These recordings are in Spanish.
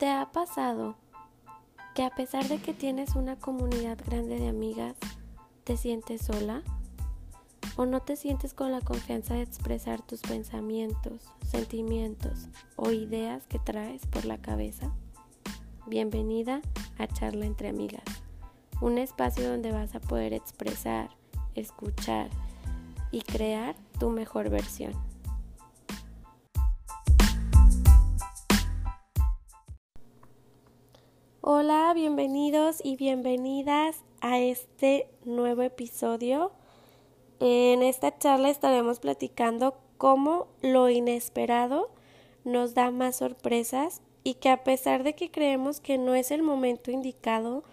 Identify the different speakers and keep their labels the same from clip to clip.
Speaker 1: ¿Te ha pasado que a pesar de que tienes una comunidad grande de amigas, te sientes sola? ¿O no te sientes con la confianza de expresar tus pensamientos, sentimientos o ideas que traes por la cabeza? Bienvenida a Charla entre Amigas, un espacio donde vas a poder expresar, escuchar y crear tu mejor versión. Bienvenidos y bienvenidas a este nuevo episodio. En esta charla estaremos platicando cómo lo inesperado nos da más sorpresas y que a pesar de que creemos que no es el momento indicado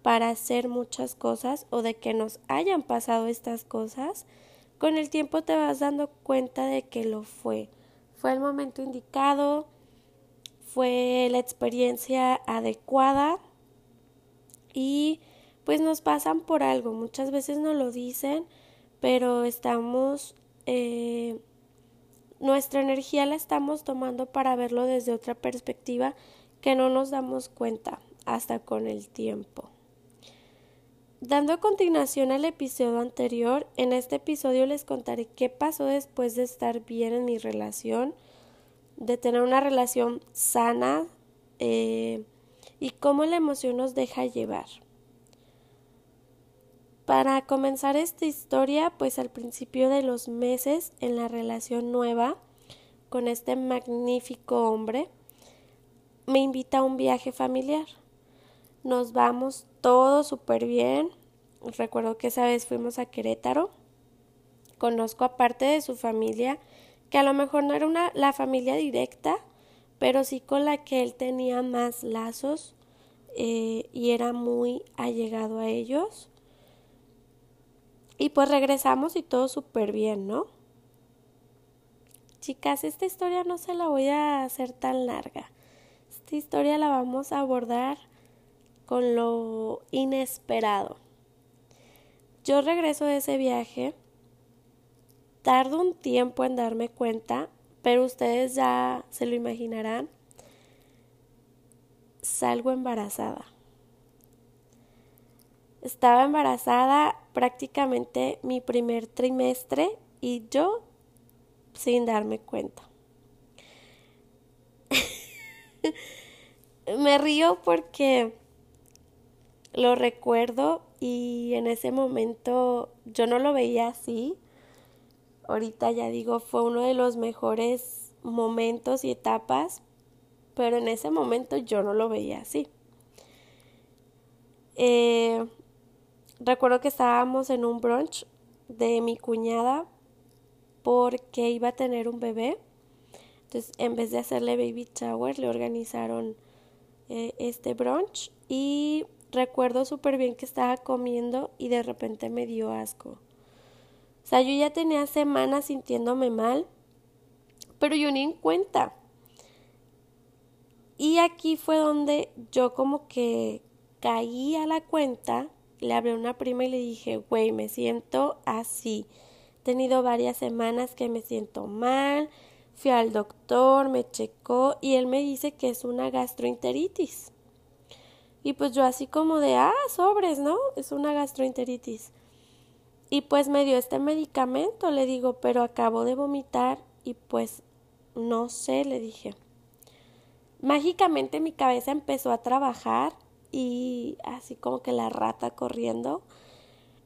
Speaker 1: para hacer muchas cosas o de que nos hayan pasado estas cosas, con el tiempo te vas dando cuenta de que lo fue. Fue el momento indicado, fue la experiencia adecuada y pues nos pasan por algo. Muchas veces no lo dicen, pero estamos, eh, nuestra energía la estamos tomando para verlo desde otra perspectiva que no nos damos cuenta hasta con el tiempo. Dando continuación al episodio anterior, en este episodio les contaré qué pasó después de estar bien en mi relación, de tener una relación sana eh, y cómo la emoción nos deja llevar. Para comenzar esta historia, pues al principio de los meses en la relación nueva con este magnífico hombre, me invita a un viaje familiar. Nos vamos todo súper bien. Recuerdo que esa vez fuimos a Querétaro. Conozco aparte de su familia que a lo mejor no era una, la familia directa, pero sí con la que él tenía más lazos eh, y era muy allegado a ellos. Y pues regresamos y todo súper bien, ¿no? Chicas, esta historia no se la voy a hacer tan larga. Esta historia la vamos a abordar con lo inesperado. Yo regreso de ese viaje Tardo un tiempo en darme cuenta, pero ustedes ya se lo imaginarán. Salgo embarazada. Estaba embarazada prácticamente mi primer trimestre y yo sin darme cuenta. Me río porque lo recuerdo y en ese momento yo no lo veía así ahorita ya digo, fue uno de los mejores momentos y etapas, pero en ese momento yo no lo veía así. Eh, recuerdo que estábamos en un brunch de mi cuñada porque iba a tener un bebé. Entonces, en vez de hacerle baby shower, le organizaron eh, este brunch y recuerdo súper bien que estaba comiendo y de repente me dio asco. O sea, yo ya tenía semanas sintiéndome mal, pero yo ni en cuenta. Y aquí fue donde yo como que caí a la cuenta, le hablé a una prima y le dije, güey, me siento así. He tenido varias semanas que me siento mal, fui al doctor, me checó y él me dice que es una gastroenteritis. Y pues yo así como de, ah, sobres, ¿no? Es una gastroenteritis. Y pues me dio este medicamento, le digo, pero acabo de vomitar y pues no sé, le dije. Mágicamente mi cabeza empezó a trabajar y así como que la rata corriendo.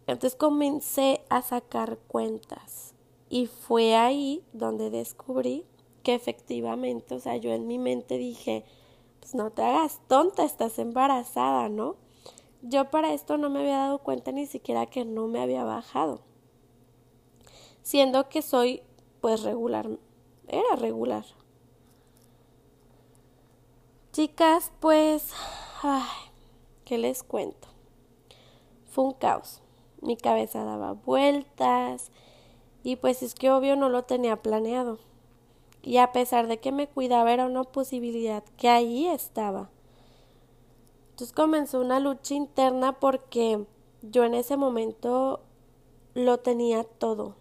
Speaker 1: Entonces comencé a sacar cuentas y fue ahí donde descubrí que efectivamente, o sea, yo en mi mente dije, pues no te hagas tonta, estás embarazada, ¿no? Yo para esto no me había dado cuenta ni siquiera que no me había bajado. Siendo que soy pues regular, era regular. Chicas, pues, ay, ¿qué les cuento? Fue un caos. Mi cabeza daba vueltas y pues es que obvio no lo tenía planeado. Y a pesar de que me cuidaba era una posibilidad que ahí estaba. Entonces comenzó una lucha interna porque yo en ese momento lo tenía todo.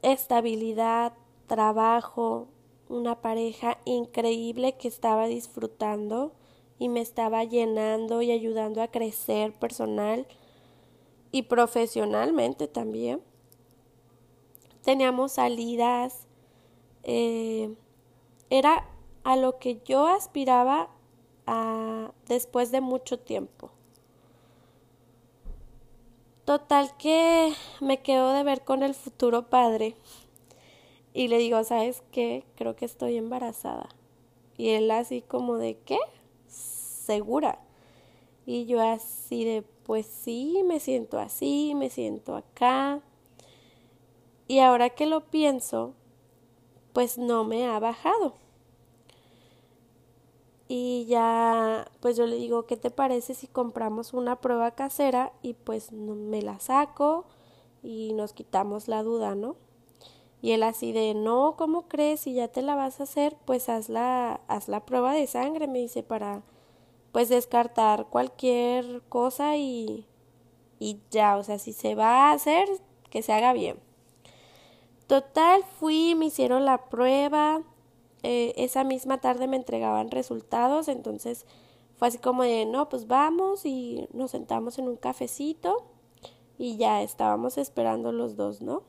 Speaker 1: Estabilidad, trabajo, una pareja increíble que estaba disfrutando y me estaba llenando y ayudando a crecer personal y profesionalmente también. Teníamos salidas, eh, era a lo que yo aspiraba a, después de mucho tiempo. Total que me quedo de ver con el futuro padre y le digo, ¿sabes qué? Creo que estoy embarazada. Y él así como de, ¿qué? Segura. Y yo así de, pues sí, me siento así, me siento acá. Y ahora que lo pienso, pues no me ha bajado. Y ya, pues yo le digo, ¿qué te parece si compramos una prueba casera y pues me la saco y nos quitamos la duda, ¿no? Y él así de, no, ¿cómo crees? Si ya te la vas a hacer, pues haz la, haz la prueba de sangre, me dice, para pues descartar cualquier cosa y, y ya, o sea, si se va a hacer, que se haga bien. Total, fui, me hicieron la prueba, eh, esa misma tarde me entregaban resultados, entonces fue así como de, no, pues vamos y nos sentamos en un cafecito y ya estábamos esperando los dos, ¿no?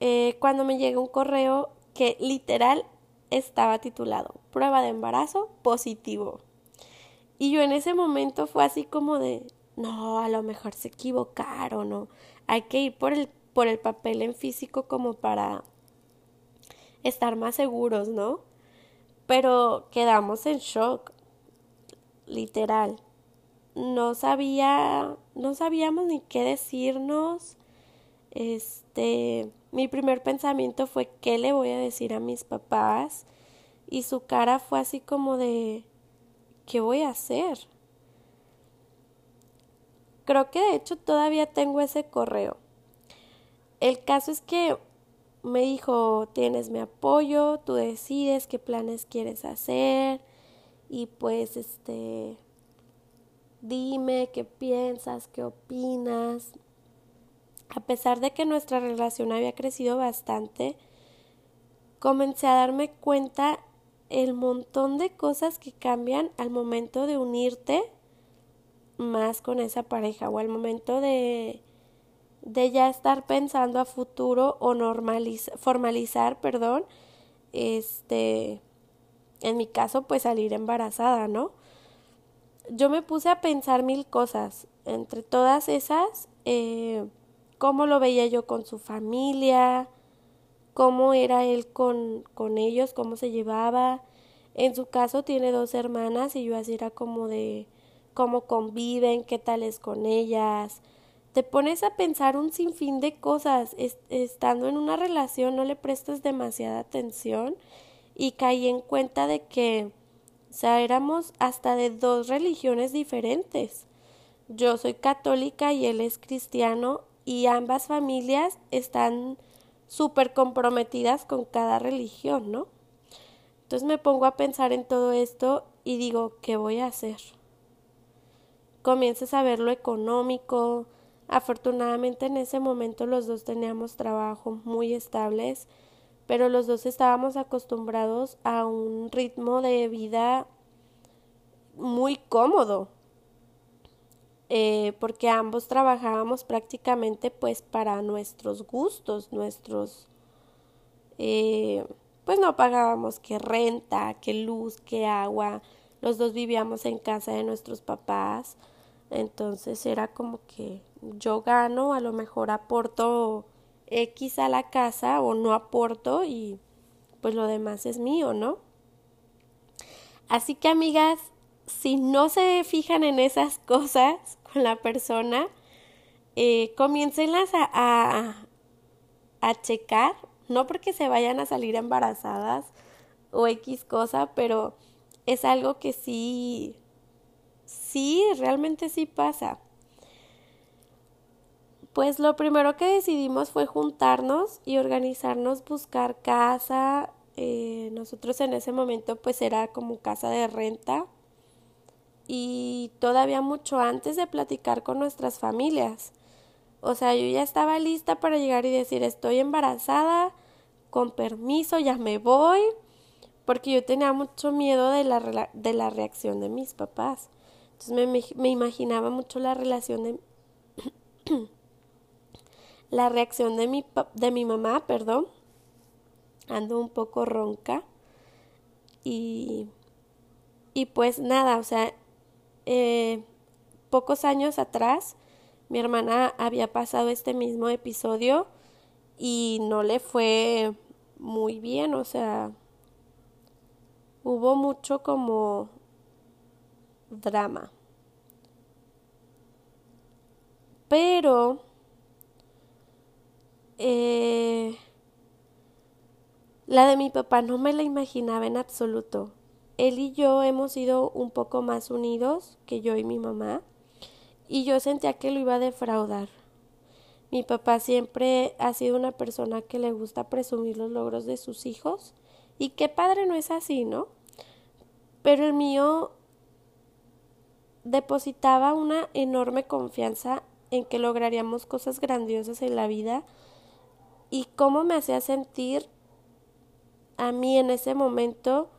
Speaker 1: Eh, cuando me llega un correo que literal estaba titulado prueba de embarazo positivo. Y yo en ese momento fue así como de, no, a lo mejor se equivocaron, ¿no? Hay que ir por el, por el papel en físico como para estar más seguros, ¿no? Pero quedamos en shock, literal. No sabía, no sabíamos ni qué decirnos. Este, mi primer pensamiento fue qué le voy a decir a mis papás y su cara fue así como de ¿qué voy a hacer? Creo que de hecho todavía tengo ese correo. El caso es que me dijo, tienes mi apoyo, tú decides qué planes quieres hacer y pues este, dime qué piensas, qué opinas. A pesar de que nuestra relación había crecido bastante, comencé a darme cuenta el montón de cosas que cambian al momento de unirte más con esa pareja o al momento de de ya estar pensando a futuro o normalizar, formalizar, perdón, este, en mi caso, pues salir embarazada, ¿no? Yo me puse a pensar mil cosas, entre todas esas, eh, cómo lo veía yo con su familia, cómo era él con, con ellos, cómo se llevaba. En su caso tiene dos hermanas y yo así era como de cómo conviven, qué tal es con ellas, te pones a pensar un sinfín de cosas. estando en una relación no le prestas demasiada atención y caí en cuenta de que, o éramos hasta de dos religiones diferentes. Yo soy católica y él es cristiano y ambas familias están súper comprometidas con cada religión, ¿no? Entonces me pongo a pensar en todo esto y digo, ¿qué voy a hacer? Comienzas a ver lo económico, Afortunadamente en ese momento los dos teníamos trabajo muy estables, pero los dos estábamos acostumbrados a un ritmo de vida muy cómodo, eh, porque ambos trabajábamos prácticamente pues para nuestros gustos, nuestros, eh, pues no pagábamos que renta, que luz, que agua, los dos vivíamos en casa de nuestros papás, entonces era como que yo gano, a lo mejor aporto X a la casa o no aporto y pues lo demás es mío, ¿no? Así que amigas, si no se fijan en esas cosas con la persona, eh, a, a, a checar, no porque se vayan a salir embarazadas o X cosa, pero es algo que sí, sí, realmente sí pasa. Pues lo primero que decidimos fue juntarnos y organizarnos, buscar casa. Eh, nosotros en ese momento pues era como casa de renta y todavía mucho antes de platicar con nuestras familias. O sea, yo ya estaba lista para llegar y decir estoy embarazada, con permiso, ya me voy, porque yo tenía mucho miedo de la, de la reacción de mis papás. Entonces me, me imaginaba mucho la relación de... la reacción de mi, de mi mamá, perdón. Ando un poco ronca. Y, y pues nada, o sea, eh, pocos años atrás mi hermana había pasado este mismo episodio y no le fue muy bien, o sea, hubo mucho como drama. Pero eh, la de mi papá no me la imaginaba en absoluto. Él y yo hemos sido un poco más unidos que yo y mi mamá y yo sentía que lo iba a defraudar. Mi papá siempre ha sido una persona que le gusta presumir los logros de sus hijos. Y qué padre no es así, ¿no? Pero el mío depositaba una enorme confianza en que lograríamos cosas grandiosas en la vida y cómo me hacía sentir a mí en ese momento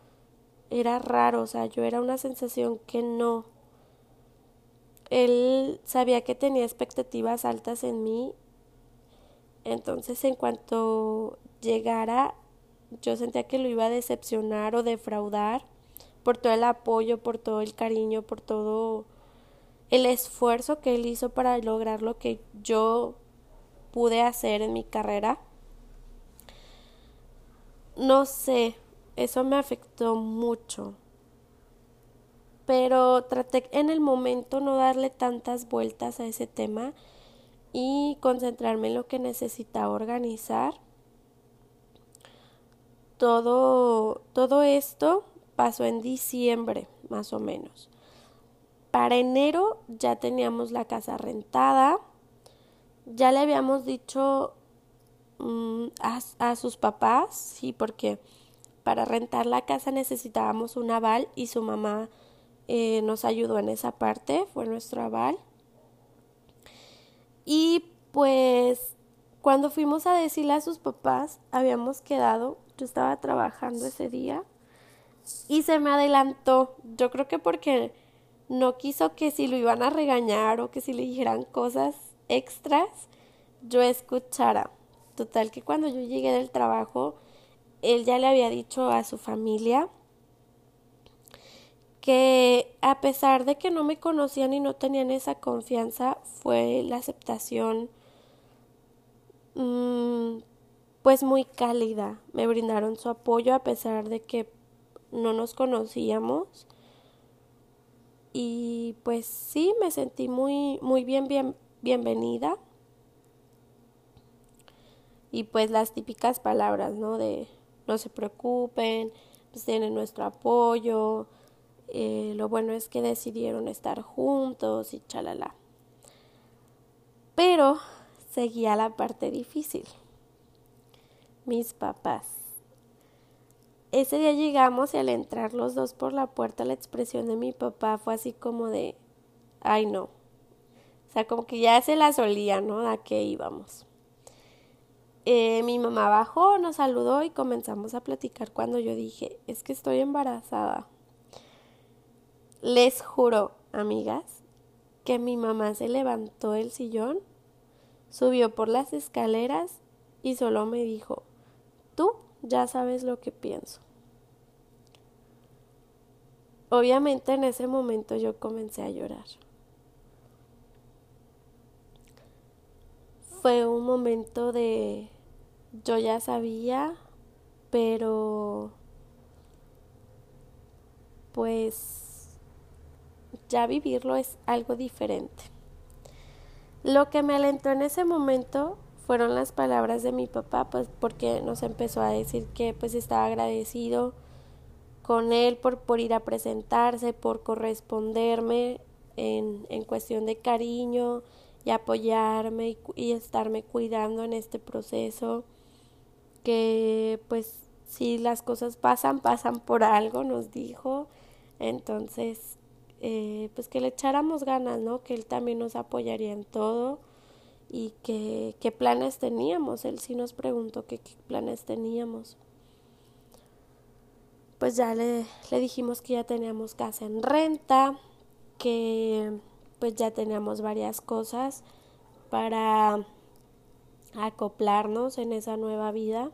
Speaker 1: era raro, o sea, yo era una sensación que no. Él sabía que tenía expectativas altas en mí entonces, en cuanto llegara, yo sentía que lo iba a decepcionar o defraudar por todo el apoyo, por todo el cariño, por todo el esfuerzo que él hizo para lograr lo que yo pude hacer en mi carrera. No sé, eso me afectó mucho. Pero traté en el momento no darle tantas vueltas a ese tema y concentrarme en lo que necesitaba organizar. Todo, todo esto pasó en diciembre, más o menos. Para enero ya teníamos la casa rentada. Ya le habíamos dicho mm, a, sus papás, sí, porque para rentar la casa necesitábamos un aval y su mamá eh, nos ayudó en esa parte, fue nuestro aval. Y pues cuando fuimos a decirle a sus papás, habíamos quedado, yo estaba trabajando ese día y se me adelantó. Yo creo que porque no quiso que si lo iban a regañar o que si le dijeran cosas extras, yo escuchara. Total que cuando yo llegué del trabajo, él ya le había dicho a su familia que a pesar de que no me conocían y no tenían esa confianza, fue la aceptación mm, pues muy cálida. Me brindaron su apoyo a pesar de que no nos conocíamos. Y pues sí, me sentí muy, muy bien, bien, bienvenida. Y pues las típicas palabras, ¿no? De no se preocupen, pues tienen nuestro apoyo, eh, lo bueno es que decidieron estar juntos y chalala. Pero seguía la parte difícil. Mis papás. Ese día llegamos y al entrar los dos por la puerta la expresión de mi papá fue así como de, ay no. O sea, como que ya se la solía, ¿no? A qué íbamos. Eh, mi mamá bajó, nos saludó y comenzamos a platicar cuando yo dije, es que estoy embarazada. Les juro, amigas, que mi mamá se levantó del sillón, subió por las escaleras y solo me dijo, tú ya sabes lo que pienso. Obviamente en ese momento yo comencé a llorar. Fue un momento de yo ya sabía, pero pues ya vivirlo es algo diferente. Lo que me alentó en ese momento fueron las palabras de mi papá, pues porque nos empezó a decir que pues estaba agradecido con él por, por ir a presentarse, por corresponderme en, en cuestión de cariño y apoyarme y, y estarme cuidando en este proceso, que pues si las cosas pasan, pasan por algo, nos dijo. Entonces, eh, pues que le echáramos ganas, ¿no? Que él también nos apoyaría en todo y que, qué planes teníamos. Él sí nos preguntó qué planes teníamos. Pues ya le, le dijimos que ya teníamos casa en renta, que pues ya teníamos varias cosas para acoplarnos en esa nueva vida.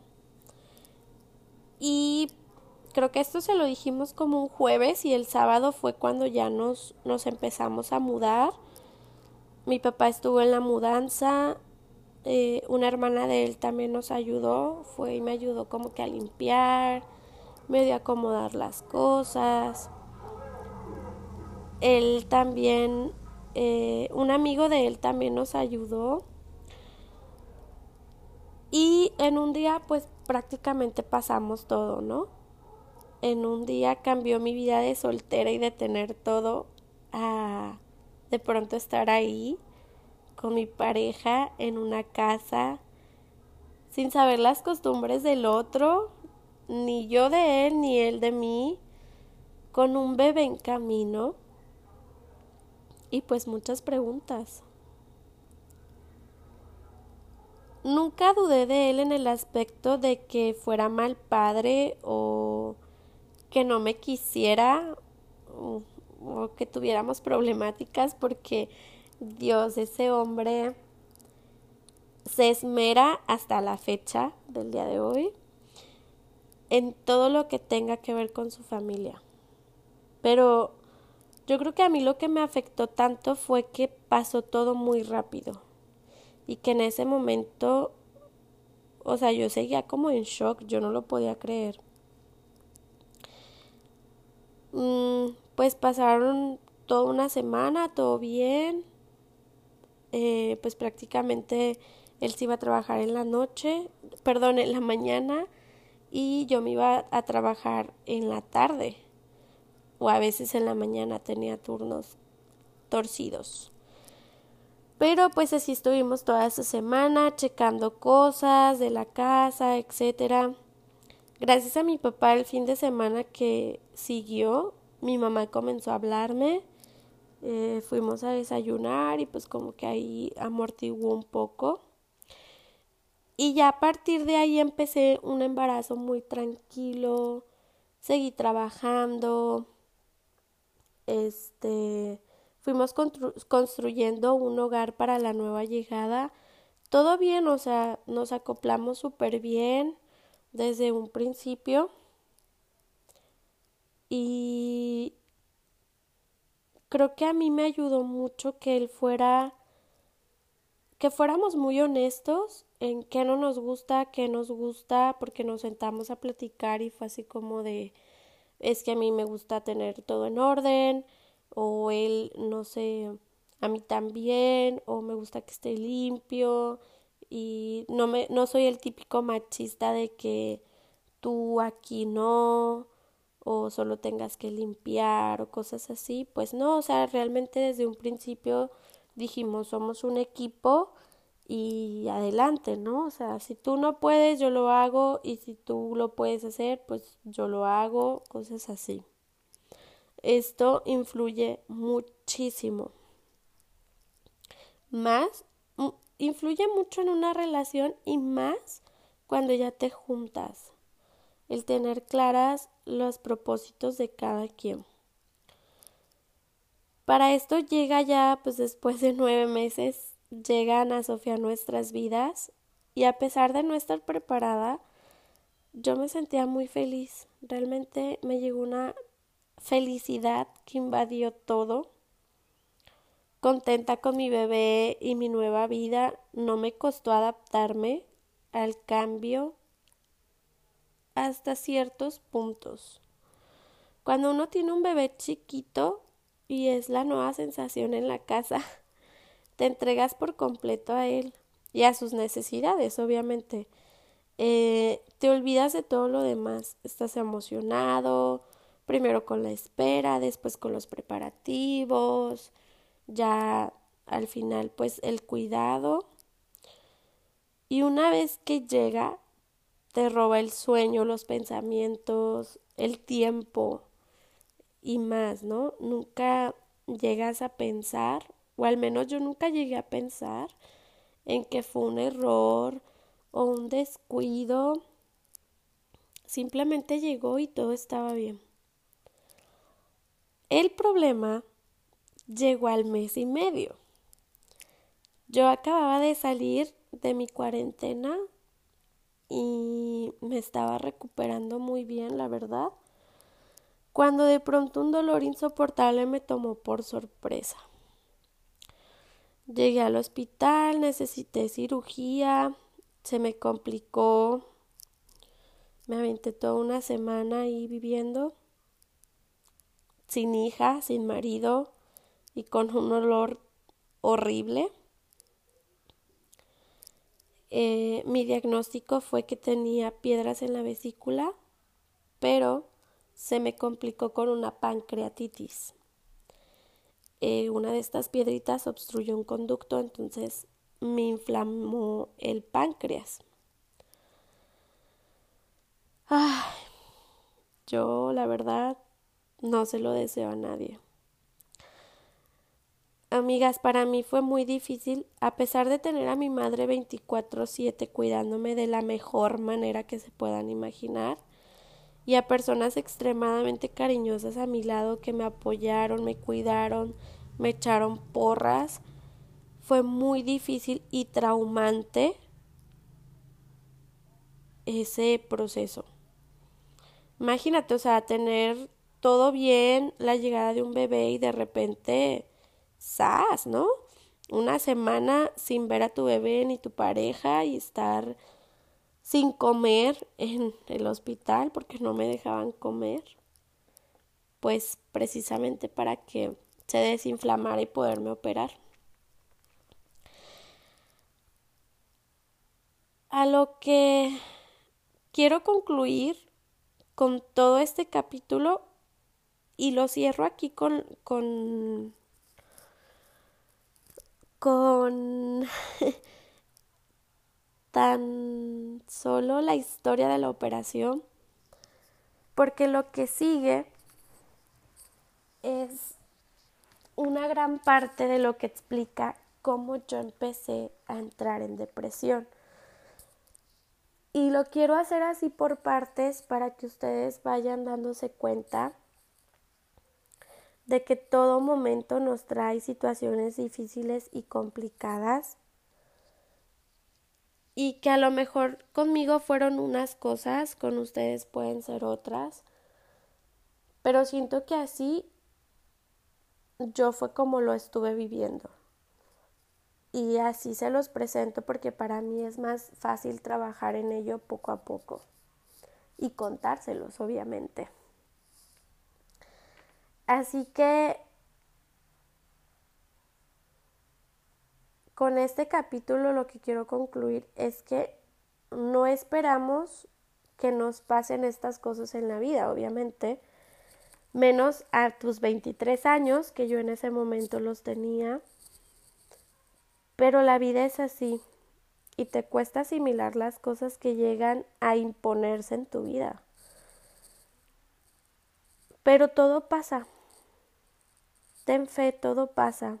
Speaker 1: Y creo que esto se lo dijimos como un jueves y el sábado fue cuando ya nos, nos empezamos a mudar. Mi papá estuvo en la mudanza, eh, una hermana de él también nos ayudó, fue y me ayudó como que a limpiar, medio acomodar las cosas. Él también, eh, un amigo de él también nos ayudó. Y en un día pues prácticamente pasamos todo, ¿no? En un día cambió mi vida de soltera y de tener todo a de pronto estar ahí con mi pareja en una casa sin saber las costumbres del otro, ni yo de él, ni él de mí, con un bebé en camino y pues muchas preguntas. Nunca dudé de él en el aspecto de que fuera mal padre o que no me quisiera o, que tuviéramos problemáticas porque Dios, ese hombre se esmera hasta la fecha del día de hoy en todo lo que tenga que ver con su familia. Pero yo creo que a mí lo que me afectó tanto fue que pasó todo muy rápido. Y que en ese momento, o sea, yo seguía como en shock, yo no lo podía creer. Mm, pues pasaron toda una semana, todo bien, eh, pues prácticamente él se iba a trabajar en la noche, perdón, en la mañana y yo me iba a trabajar en la tarde o a veces en la mañana tenía turnos torcidos. Pero pues así estuvimos toda esa semana checando cosas de la casa, etcétera. Gracias a mi papá el fin de semana que siguió, mi mamá comenzó a hablarme eh, fuimos a desayunar y pues como que ahí amortiguó un poco. Y ya a partir de ahí empecé un embarazo muy tranquilo, seguí trabajando, este, fuimos construyendo un hogar para la nueva llegada. Todo bien, o sea, nos acoplamos súper bien desde un principio. Y, creo que a mí me ayudó mucho que él fuera, que fuéramos muy honestos en qué no nos gusta, qué nos gusta, porque nos sentamos a platicar y fue así como de, es que a mí me gusta tener todo en orden, o él, no sé, a mí también, o me gusta que esté limpio, y no me, no soy el típico machista de que tú aquí no, o solo tengas que limpiar o cosas así, pues no, o sea, realmente desde un principio dijimos, somos un equipo y adelante, ¿no? O sea, si tú no puedes, yo lo hago y si tú lo puedes hacer, pues yo lo hago, cosas así. Esto influye muchísimo. Más, influye mucho en una relación y más cuando ya te juntas el tener claras los propósitos de cada quien. Para esto llega ya, pues después de nueve meses, llegan a Sofía nuestras vidas y a pesar de no estar preparada, yo me sentía muy feliz. Realmente me llegó una felicidad que invadió todo. Contenta con mi bebé y mi nueva vida, no me costó adaptarme al cambio hasta ciertos puntos. Cuando uno tiene un bebé chiquito y es la nueva sensación en la casa, te entregas por completo a él y a sus necesidades, obviamente. Eh, te olvidas de todo lo demás. Estás emocionado, primero con la espera, después con los preparativos, ya al final pues el cuidado. Y una vez que llega, te roba el sueño, los pensamientos, el tiempo y más, ¿no? Nunca llegas a pensar, o al menos yo nunca llegué a pensar en que fue un error o un descuido. Simplemente llegó y todo estaba bien. El problema llegó al mes y medio. Yo acababa de salir de mi cuarentena y me estaba recuperando muy bien, la verdad, cuando de pronto un dolor insoportable me tomó por sorpresa. Llegué al hospital, necesité cirugía, se me complicó, me aventé toda una semana ahí viviendo, sin hija, sin marido y con un olor horrible. Eh, mi diagnóstico fue que tenía piedras en la vesícula, pero se me complicó con una pancreatitis. Eh, una de estas piedritas obstruyó un conducto, entonces me inflamó el páncreas. Ay, yo la verdad no se lo deseo a nadie. Amigas, para mí fue muy difícil, a pesar de tener a mi madre 24/7 cuidándome de la mejor manera que se puedan imaginar, y a personas extremadamente cariñosas a mi lado que me apoyaron, me cuidaron, me echaron porras. Fue muy difícil y traumante ese proceso. Imagínate, o sea, tener todo bien, la llegada de un bebé y de repente sas, ¿no? Una semana sin ver a tu bebé ni tu pareja y estar sin comer en el hospital porque no me dejaban comer. Pues precisamente para que se desinflamara y poderme operar. A lo que quiero concluir con todo este capítulo y lo cierro aquí con, con con tan solo la historia de la operación, porque lo que sigue es una gran parte de lo que explica cómo yo empecé a entrar en depresión. Y lo quiero hacer así por partes para que ustedes vayan dándose cuenta de que todo momento nos trae situaciones difíciles y complicadas y que a lo mejor conmigo fueron unas cosas, con ustedes pueden ser otras, pero siento que así yo fue como lo estuve viviendo. Y así se los presento porque para mí es más fácil trabajar en ello poco a poco y contárselos, obviamente. Así que con este capítulo lo que quiero concluir es que no esperamos que nos pasen estas cosas en la vida, obviamente, menos a tus 23 años, que yo en ese momento los tenía, pero la vida es así y te cuesta asimilar las cosas que llegan a imponerse en tu vida. Pero todo pasa. Ten fe, todo pasa.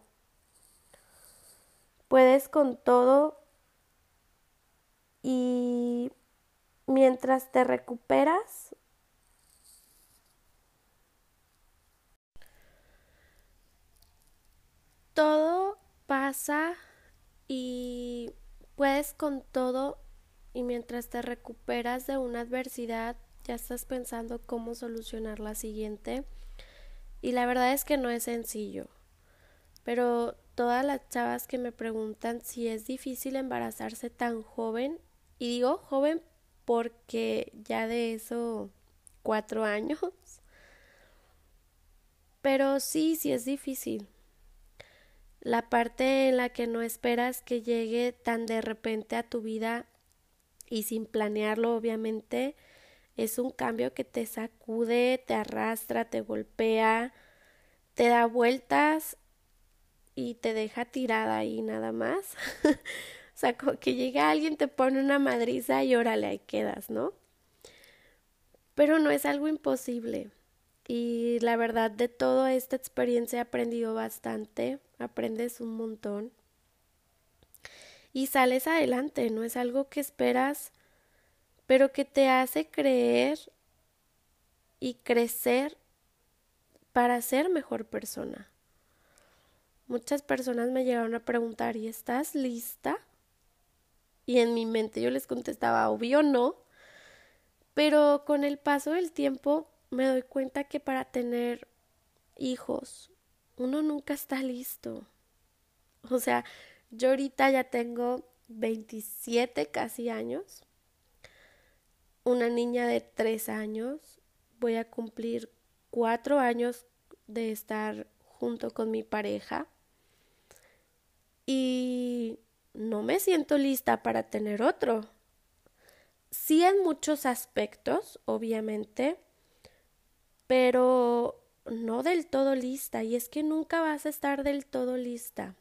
Speaker 1: Puedes con todo y mientras te recuperas, todo pasa y puedes con todo y mientras te recuperas de una adversidad ya estás pensando cómo solucionar la siguiente y la verdad es que no es sencillo. Pero todas las chavas que me preguntan si es difícil embarazarse tan joven, y digo joven porque ya de eso cuatro años. Pero sí, sí es difícil. La parte en la que no esperas que llegue tan de repente a tu vida y sin planearlo, obviamente, es un cambio que te sacude, te arrastra, te golpea, te da vueltas y te deja tirada ahí nada más. o sea, que llega alguien, te pone una madriza y órale, ahí quedas, ¿no? Pero no es algo imposible. Y la verdad de toda esta experiencia he aprendido bastante, aprendes un montón. y sales adelante, no es algo que esperas, pero que te hace creer y crecer para ser mejor persona. Muchas personas me llegaron a preguntar, ¿y estás lista? Y en mi mente yo les contestaba, obvio no. Pero con el paso del tiempo me doy cuenta que para tener hijos uno nunca está listo. O sea, yo ahorita ya tengo 27 casi años, una niña de 3 años, voy a cumplir 4 años de estar junto con mi pareja y no me siento lista para tener otro. Sí en muchos aspectos, obviamente, pero no del todo lista y es que nunca vas a estar del todo lista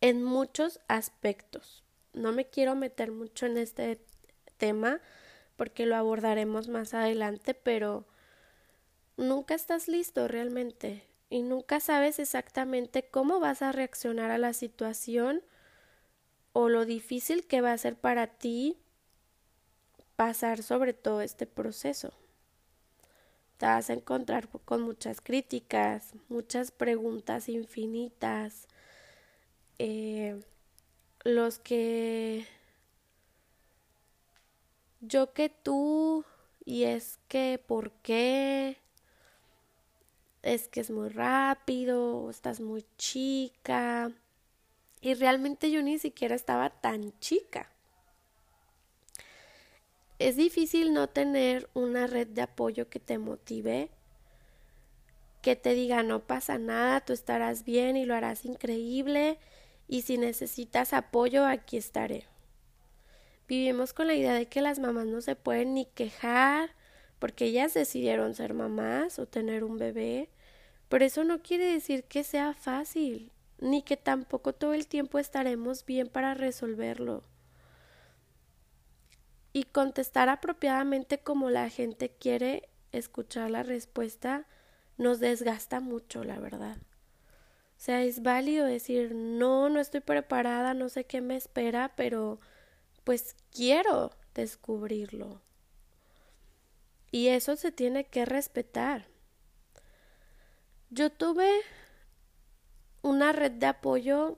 Speaker 1: en muchos aspectos. No me quiero meter mucho en este tema porque lo abordaremos más adelante, pero nunca estás listo realmente y nunca sabes exactamente cómo vas a reaccionar a la situación o lo difícil que va a ser para ti pasar sobre todo este proceso. Te vas a encontrar con muchas críticas, muchas preguntas infinitas, eh, los que yo que tú y es que por qué es que es muy rápido estás muy chica y realmente yo ni siquiera estaba tan chica es difícil no tener una red de apoyo que te motive que te diga no pasa nada, tú estarás bien y lo harás increíble y si necesitas apoyo, aquí estaré. Vivimos con la idea de que las mamás no se pueden ni quejar porque ellas decidieron ser mamás o tener un bebé, pero eso no quiere decir que sea fácil, ni que tampoco todo el tiempo estaremos bien para resolverlo. Y contestar apropiadamente como la gente quiere escuchar la respuesta nos desgasta mucho, la verdad. O sea, es válido decir, no, no estoy preparada, no sé qué me espera, pero pues quiero descubrirlo. Y eso se tiene que respetar. Yo tuve una red de apoyo,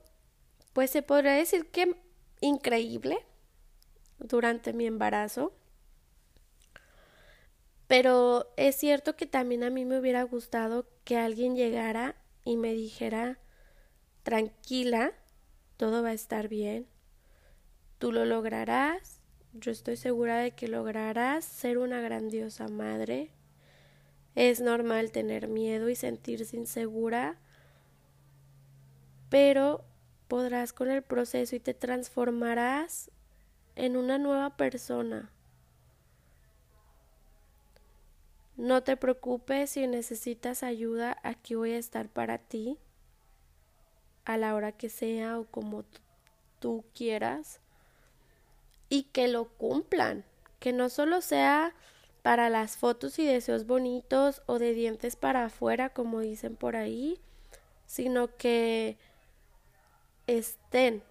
Speaker 1: pues se podría decir que increíble durante mi embarazo. Pero es cierto que también a mí me hubiera gustado que alguien llegara y me dijera, tranquila, todo va a estar bien, tú lo lograrás, yo estoy segura de que lograrás ser una grandiosa madre. Es normal tener miedo y sentirse insegura, pero podrás con el proceso y te transformarás en una nueva persona. No te preocupes si necesitas ayuda, aquí voy a estar para ti a la hora que sea o como tú quieras y que lo cumplan, que no solo sea para las fotos y deseos bonitos o de dientes para afuera como dicen por ahí, sino que estén,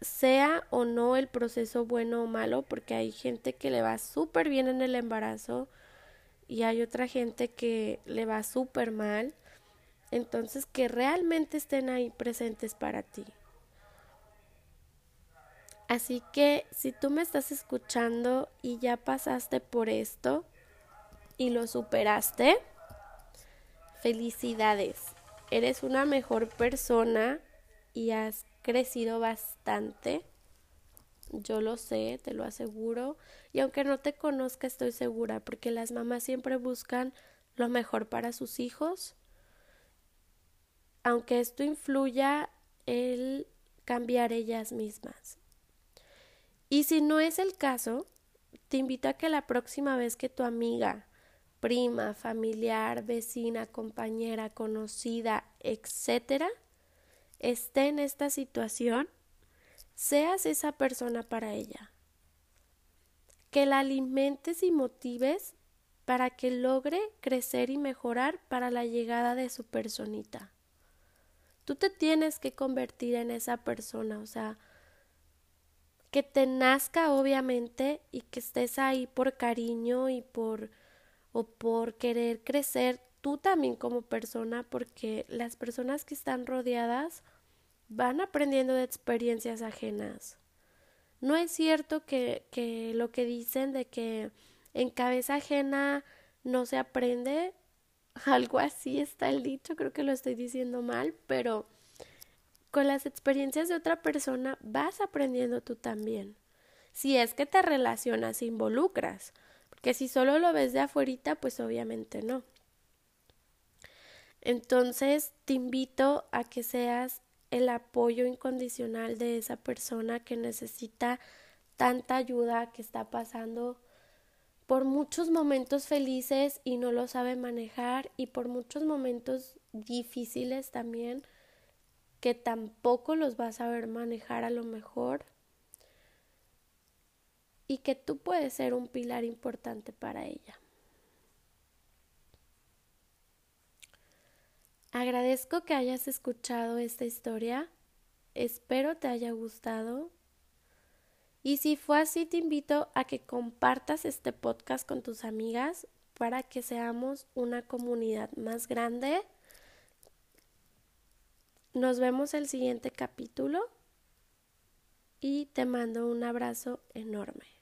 Speaker 1: sea o no el proceso bueno o malo, porque hay gente que le va súper bien en el embarazo, y hay otra gente que le va súper mal. Entonces, que realmente estén ahí presentes para ti. Así que si tú me estás escuchando y ya pasaste por esto y lo superaste, felicidades. Eres una mejor persona y has crecido bastante. Yo lo sé, te lo aseguro. Y aunque no te conozca, estoy segura, porque las mamás siempre buscan lo mejor para sus hijos. Aunque esto influya el cambiar ellas mismas. Y si no es el caso, te invito a que la próxima vez que tu amiga, prima, familiar, vecina, compañera, conocida, etcétera, esté en esta situación, seas esa persona para ella. Que la alimentes y motives para que logre crecer y mejorar para la llegada de su personita. Tú te tienes que convertir en esa persona, o sea, que te nazca obviamente y que estés ahí por cariño y por o por querer crecer tú también como persona porque las personas que están rodeadas van aprendiendo de experiencias ajenas. No es cierto que, que lo que dicen de que en cabeza ajena no se aprende, algo así está el dicho, creo que lo estoy diciendo mal, pero con las experiencias de otra persona vas aprendiendo tú también. Si es que te relacionas e involucras, porque si solo lo ves de afuerita, pues obviamente no. Entonces te invito a que seas el apoyo incondicional de esa persona que necesita tanta ayuda, que está pasando por muchos momentos felices y no lo sabe manejar y por muchos momentos difíciles también que tampoco los vas a ver manejar a lo mejor y que tú puedes ser un pilar importante para ella. Agradezco que hayas escuchado esta historia, espero te haya gustado y si fue así te invito a que compartas este podcast con tus amigas para que seamos una comunidad más grande nos vemos el siguiente capítulo y te mando un abrazo enorme.